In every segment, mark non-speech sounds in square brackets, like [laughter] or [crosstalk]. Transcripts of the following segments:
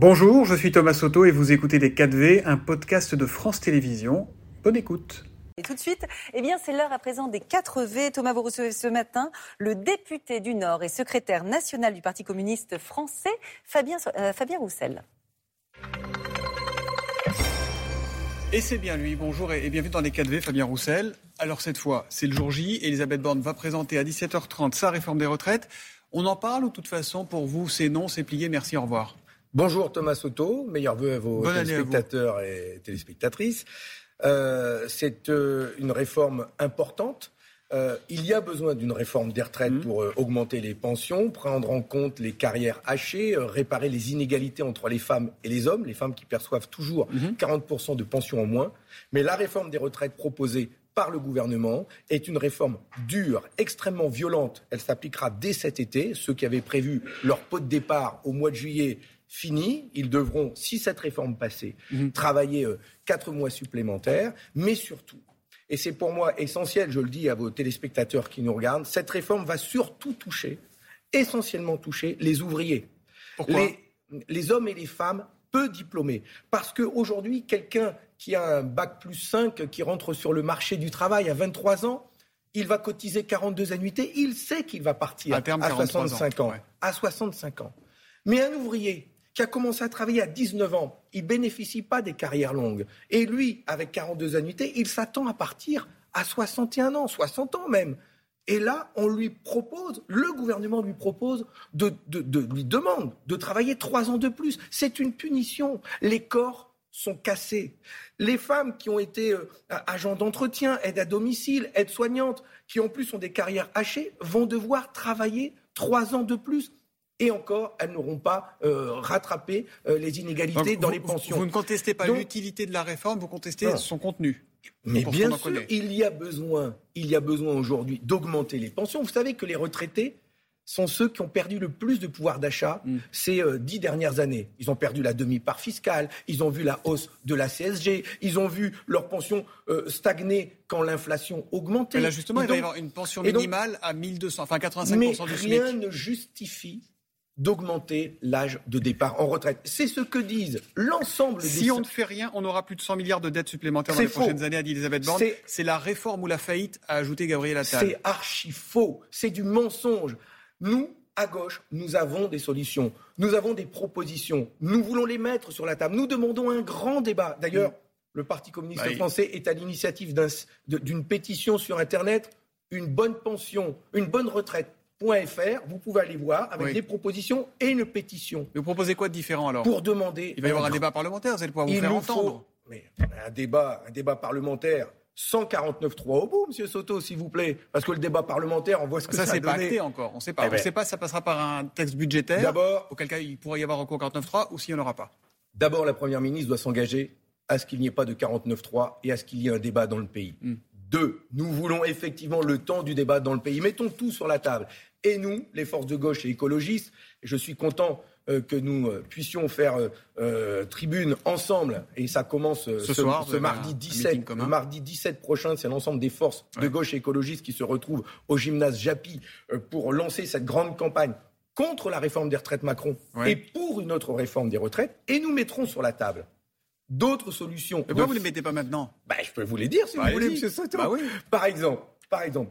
Bonjour, je suis Thomas Soto et vous écoutez Les 4V, un podcast de France Télévisions. Bonne écoute. Et tout de suite, eh bien, c'est l'heure à présent des 4 V. Thomas, vous recevez ce matin le député du Nord et secrétaire national du Parti communiste français, Fabien, euh, Fabien Roussel. Et c'est bien lui. Bonjour et bienvenue dans les 4V, Fabien Roussel. Alors cette fois, c'est le jour J. Elisabeth Borne va présenter à 17h30 sa réforme des retraites. On en parle ou de toute façon, pour vous, c'est non, c'est plié, merci, au revoir Bonjour Thomas Soto, meilleurs vœux à vos téléspectateurs et téléspectatrices. Euh, c'est euh, une réforme importante. Euh, il y a besoin d'une réforme des retraites mmh. pour augmenter les pensions, prendre en compte les carrières hachées, réparer les inégalités entre les femmes et les hommes, les femmes qui perçoivent toujours 40% mmh. de pensions en moins. Mais la réforme des retraites proposée par le gouvernement est une réforme dure, extrêmement violente. Elle s'appliquera dès cet été. Ceux qui avaient prévu leur pot de départ au mois de juillet fini. Ils devront, si cette réforme passait, mhm. travailler euh, quatre mois supplémentaires. Mais surtout, et c'est pour moi essentiel, je le dis à vos téléspectateurs qui nous regardent, cette réforme va surtout toucher, essentiellement toucher les ouvriers. Les, les hommes et les femmes peu diplômés. Parce qu'aujourd'hui, quelqu'un qui a un bac plus 5, qui rentre sur le marché du travail à 23 ans, il va cotiser 42 annuités, il sait qu'il va partir à, 65 ans. À 65 ans. Mais un ouvrier qui a commencé à travailler à 19 ans, il bénéficie pas des carrières longues. Et lui, avec 42 annuités, il s'attend à partir à 61 ans, 60 ans même. Et là, on lui propose, le gouvernement lui propose, de, lui demande de travailler trois ans de plus. C'est une punition. Les corps sont cassés. Les femmes qui ont été euh, agents d'entretien, aides à domicile, aides soignantes, qui en plus ont des carrières hachées, vont devoir travailler trois ans de plus et encore, elles n'auront pas euh, rattrapé euh, les inégalités dans les pensions. Vous ne contestez pas l'utilité de la réforme, vous contestez son contenu. Mais bien sûr, il y a besoin, il y a besoin aujourd'hui d'augmenter les pensions. Vous savez que les retraités sont ceux qui ont perdu le plus de pouvoir d'achat mm. ces euh, dix dernières années. Ils ont perdu la demi-part fiscale, ils ont vu la hausse de la CSG, ils ont vu leur pension stagner quand l'inflation augmentait. Mais là, justement, il va y avoir une pension minimale à 1200, enfin 85% mais du rien ne justifie d'augmenter l'âge de départ en retraite. C'est ce que disent l'ensemble des... Si on ne fait rien, on aura plus de 100 milliards de dettes supplémentaires dans les prochaines années, a dit Elisabeth Borne. C'est la réforme ou la faillite, a ajouté Gabriel Attal. C'est archi faux. C'est du mensonge. Nous, à gauche, nous avons des solutions. Nous avons des propositions. Nous voulons les mettre sur la table. Nous demandons un grand débat. D'ailleurs, le Parti communiste bah, français est à l'initiative d'une pétition sur Internet. Une bonne pension, une bonne retraite .fr, vous pouvez aller voir avec des propositions et une pétition. vous proposez quoi de différent alors Pour demander. Il va y avoir un débat parlementaire, vous allez pouvoir vous faire entendre. mais un débat, un débat parlementaire. 149.3 au bout, Monsieur Soto, s'il vous plaît, parce que le débat parlementaire, on voit ce que ça, ça c'est pas acté encore. On ne sait pas. Eh on ne ben. sait pas si ça passera par un texte budgétaire. D'abord, auquel cas il pourrait y avoir encore 49.3 ou s'il n'y en aura pas. D'abord, la première ministre doit s'engager à ce qu'il n'y ait pas de 49.3 et à ce qu'il y ait un débat dans le pays. Hmm. Deux, nous voulons effectivement le temps du débat dans le pays. Mettons tout sur la table et nous, les forces de gauche et écologistes. je suis content euh, que nous euh, puissions faire euh, tribune ensemble, et ça commence ce, soir, ce mardi 17. Le mardi 17 prochain, c'est l'ensemble des forces de gauche et écologistes qui se retrouvent au gymnase Japy pour lancer cette grande campagne contre la réforme des retraites Macron et pour une autre réforme des retraites, et nous mettrons sur la table d'autres solutions. pourquoi vous ne les mettez pas maintenant bah, Je peux vous les dire si bah, vous voulez, M. Soto. Bah par exemple, par exemple,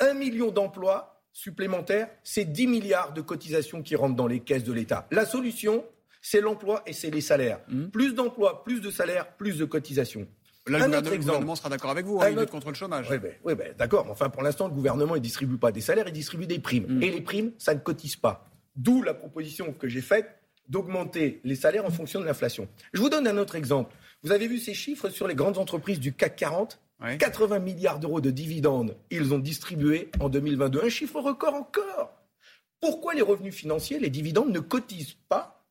un million d'emplois supplémentaire, c'est 10 milliards de cotisations qui rentrent dans les caisses de l'État. La solution, c'est l'emploi et c'est les salaires. Hmm. Plus d'emplois, plus de salaires, plus de cotisations. Là, le, gouvernement, sera d'accord avec vous, hein, il lutte contre le chômage. Oui, ben, ben, d'accord. Enfin, pour l'instant, le gouvernement ne distribue pas des salaires, il distribue des primes. Hmm. Et les primes, ça ne cotise pas. D'où la proposition que j'ai faite d'augmenter les salaires en fonction de l'inflation. Je vous donne un autre exemple. Vous avez vu ces chiffres sur les grandes entreprises du CAC 40 80 milliards d'euros de dividendes, ils ont distribué en 2022. Un chiffre record encore. Pourquoi les revenus financiers, les dividendes, ne cotisent pas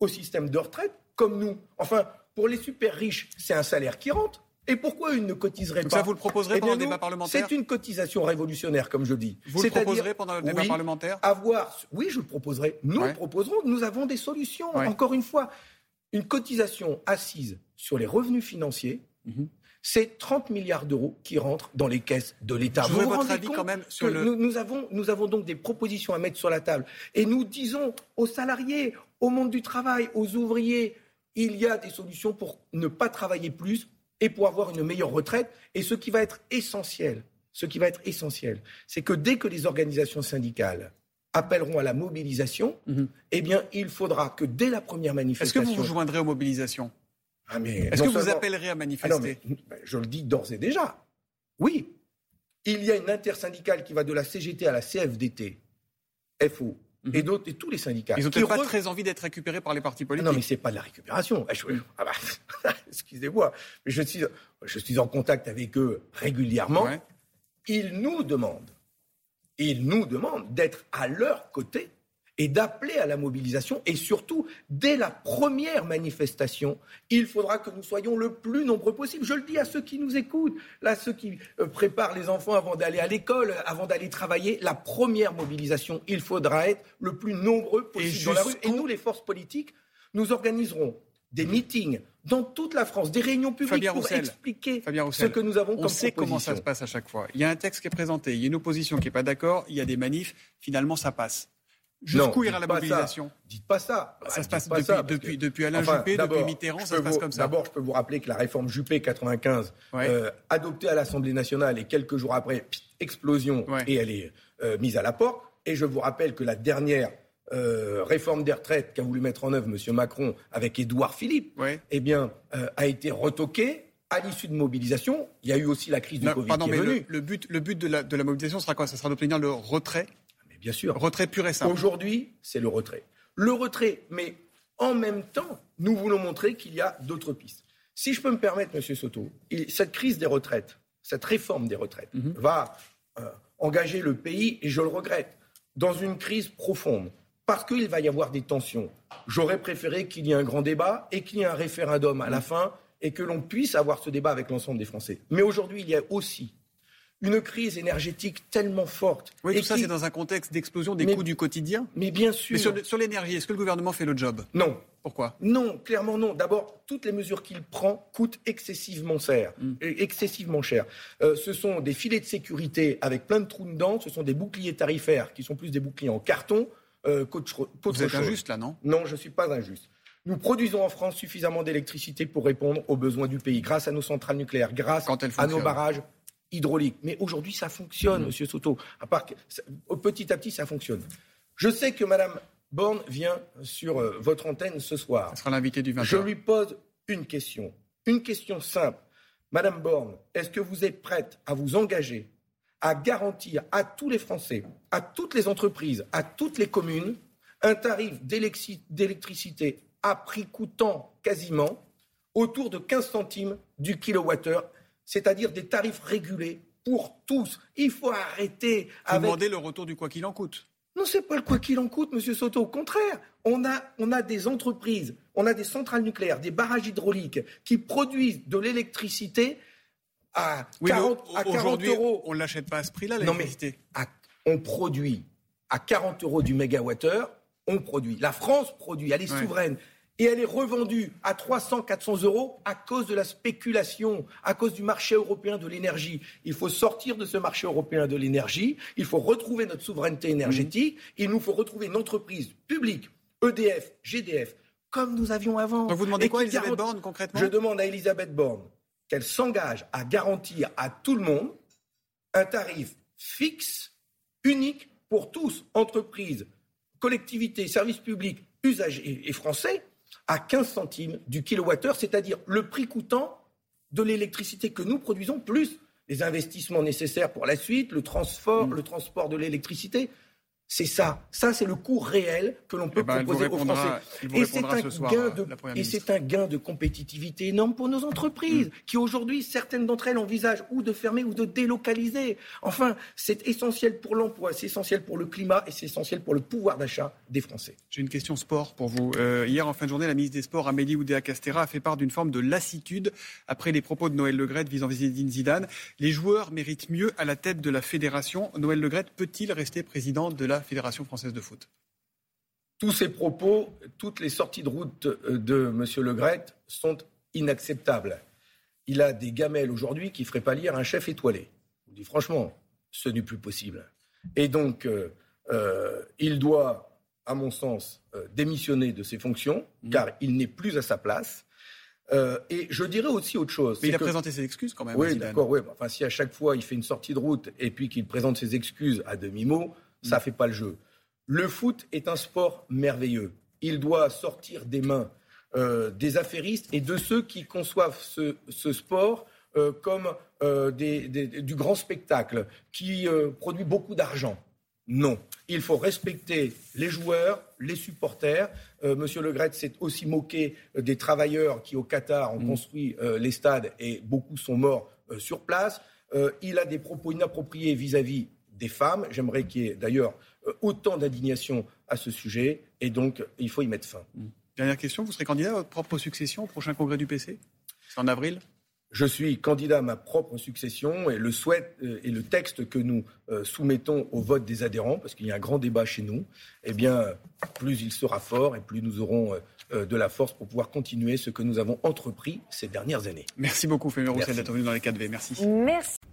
au système de retraite comme nous? Enfin, pour les super riches, c'est un salaire qui rentre. Et pourquoi ils ne cotiseraient pas? Ça, vous le proposerez eh pendant le débat parlementaire C'est une cotisation révolutionnaire, comme je dis. Vous le proposerez pendant le débat parlementaire? avoir, Oui, je le proposerai. Nous le proposerons. Nous avons des solutions. Encore une fois, une cotisation assise sur les revenus financiers, mhm c'est 30 milliards d'euros qui rentrent dans les caisses de l'État. Je vous votre avis quand même sur le... nous, avons, nous avons donc des propositions à mettre sur la table. Et nous disons aux salariés, au monde du travail, aux ouvriers, il y a des solutions pour ne pas travailler plus et pour avoir une meilleure retraite. Et ce qui va être essentiel, ce qui va être essentiel, c'est que dès que les organisations syndicales appelleront à la mobilisation, mhm. eh bien, il faudra que dès la première manifestation. Est-ce que vous vous joindrez aux mobilisations? Ah, Est-ce que vous appellerez à ah manifester ben, Je le dis d'ores et déjà. Oui. Il y a une intersyndicale qui va de la CGT à la CFDT, FO, et mhm. d'autres, et tous les syndicats. Ils n'ont pas très envie d'être récupérés par les partis politiques. non, mais ce n'est pas de la récupération. Ah, bah, [laughs] excusez-moi, mais je suis, je suis en contact avec eux régulièrement. Ils nous demandent ils nous demandent d'être à leur côté et d'appeler à la mobilisation. Et surtout, dès la première manifestation, il faudra que nous soyons le plus nombreux possible. Je le dis à ceux qui nous écoutent, là, ceux qui euh, préparent les enfants avant d'aller à l'école, avant d'aller travailler. La première mobilisation, il faudra être le plus nombreux possible dans la rue. Et nous, les forces politiques, nous organiserons des meetings dans toute la France, des réunions publiques pour expliquer ce que nous avons comme On sait comment ça se passe à chaque fois. Il y a un texte qui est présenté, il y a une opposition qui n'est pas d'accord, il y a des manifs, finalement ça passe. Jusqu'où ira la mobilisation Dites pas ça. Ça se passe depuis, depuis, Alain Juppé, depuis Mitterrand, ça se passe comme ça. D'abord, je peux vous rappeler que la réforme Juppé 95, euh, adoptée à l'Assemblée nationale et quelques jours après, explosion, et elle est euh, mise à la porte. Et je vous rappelle que la dernière euh, réforme des retraites qu'a voulu mettre en œuvre M. Macron avec Édouard Philippe, eh bien, euh, a été retoqué à l'issue de mobilisation. Il y a eu aussi la crise du Covid pardon, qui est mais Le, but, le but de la, de la mobilisation sera quoi? Ce sera d'obtenir le retrait Bien sûr. Retrait pur et simple. Aujourd'hui, c'est le retrait. Le retrait, mais en même temps, nous voulons montrer qu'il y a d'autres pistes. Si je peux me permettre, M. Soto, cette crise des retraites, cette réforme des retraites, mhm. va euh, engager le pays, et je le regrette, dans une crise profonde parce qu'il va y avoir des tensions. J'aurais préféré qu'il y ait un grand débat et qu'il y ait un référendum à la mm. fin et que l'on puisse avoir ce débat avec l'ensemble des Français. Mais aujourd'hui, il y a aussi une crise énergétique tellement forte. Oui, tout ça, c'est dans un contexte d'explosion des coûts du quotidien. Mais bien sûr. Mais sur, l'énergie, est-ce que le gouvernement fait le job? Non. Pourquoi? Non, clairement non. D'abord, toutes les mesures qu'il prend coûtent excessivement cher. Mm. Excessivement cher. Euh, ce sont des filets de sécurité avec plein de trous dedans. Ce sont des boucliers tarifaires qui sont plus des boucliers en carton euh, Vous êtes injuste là, non? Non, je ne suis pas injuste. Nous produisons en France suffisamment d'électricité pour répondre aux besoins du pays, grâce à nos centrales nucléaires, grâce à nos barrages hydrauliques. Mais aujourd'hui, ça fonctionne, mmh. Monsieur Soto. À part petit à petit, ça fonctionne. Je sais que Madame Borne vient sur euh, votre antenne ce soir. Elle sera l'invité du 20 Je lui pose une question, une question simple. Madame Borne, est-ce que vous êtes prête à vous engager à garantir à tous les Français, à toutes les entreprises, à toutes les communes, un tarif d'électricité à prix coûtant quasiment autour de 15 centimes du kilowattheure, c'est-à-dire des tarifs régulés pour tous. Il faut arrêter Vous demandez le retour du quoi qu'il en coûte non, c'est pas le quoi qu'il en coûte, Monsieur Soto. Au contraire, on a, on a des entreprises, on a des centrales nucléaires, des barrages hydrauliques qui produisent de l'électricité à, 40, euros. On ne l'achète pas à ce prix-là, l'électricité. on produit à 40 euros du mégawattheure, on produit. La France produit, elle est souveraine. Et elle est revendue à 300, 400 euros à cause de la spéculation, à cause du marché européen de l'énergie. Il faut sortir de ce marché européen de l'énergie. Il faut retrouver notre souveraineté énergétique. Mmh. Il nous faut retrouver une entreprise publique, EDF, GDF, comme nous avions avant. Donc vous demandez quoi, Elisabeth Borne, concrètement? Je demande à Elisabeth Borne qu'elle s'engage à garantir à tout le monde un tarif fixe, unique pour tous, entreprises, collectivités, services publics, usagers et français, à 15 centimes du kilowattheure, c'est-à-dire le prix coûtant de l'électricité que nous produisons, plus les investissements nécessaires pour la suite, le transport, mmh. le transport de l'électricité. C'est ça. Ça, c'est le coût réel que l'on peut eh ben, proposer aux Français. Et c'est un, gain de, et c'est un gain de compétitivité énorme pour nos entreprises, mm. qui aujourd'hui, certaines d'entre elles envisagent ou de fermer ou de délocaliser. Enfin, c'est essentiel pour l'emploi, c'est essentiel pour le climat et c'est essentiel pour le pouvoir d'achat des Français. J'ai une question sport pour vous. Euh, hier, en fin de journée, la ministre des Sports, Amélie Oudéa-Castera, a fait part d'une forme de lassitude après les propos de Noël Legrette visant Zinedine Zidane. Les joueurs méritent mieux à la tête de la fédération. Noël Legrette peut-il rester président de la Fédération française de foot. Tous ces propos, toutes les sorties de route euh, de M. Le sont inacceptables. il a des gamelles aujourd'hui qui ne feraient pas lire un chef étoilé. Vous dis franchement, ce n'est plus possible. Et donc, il doit, à mon sens, démissionner de ses fonctions, mmh. car il n'est plus à sa place. Euh, et je dirais aussi autre chose. Mais il a présenté ses excuses quand même. Oui, d'accord. Oui. Enfin, si à chaque fois il fait une sortie de route et puis qu'il présente ses excuses à demi-mot, ça ne fait pas le jeu. Le foot est un sport merveilleux. Il doit sortir des mains euh, des affairistes et de ceux qui conçoivent ce, sport euh, comme du grand spectacle qui produit beaucoup d'argent. Non. Il faut respecter les joueurs, les supporters. Euh, Monsieur Le Gret s'est aussi moqué euh, des travailleurs qui, au Qatar, ont mm. construit euh, les stades et beaucoup sont morts sur place. il a des propos inappropriés vis-à-vis des femmes. J'aimerais qu'il y ait d'ailleurs autant d'indignation à ce sujet. Et donc, il faut y mettre fin. Mm. Dernière question, vous serez candidat à votre propre succession au prochain congrès du PC C'est en avril? Je suis candidat à ma propre succession et le souhait euh, et le texte que nous euh, soumettons au vote des adhérents, parce qu'il y a un grand débat chez nous, eh bien, plus il sera fort et plus nous aurons euh, de la force pour pouvoir continuer ce que nous avons entrepris ces dernières années. Merci beaucoup, Fémé Roussel, d'être venu dans les 4V. Merci. Merci.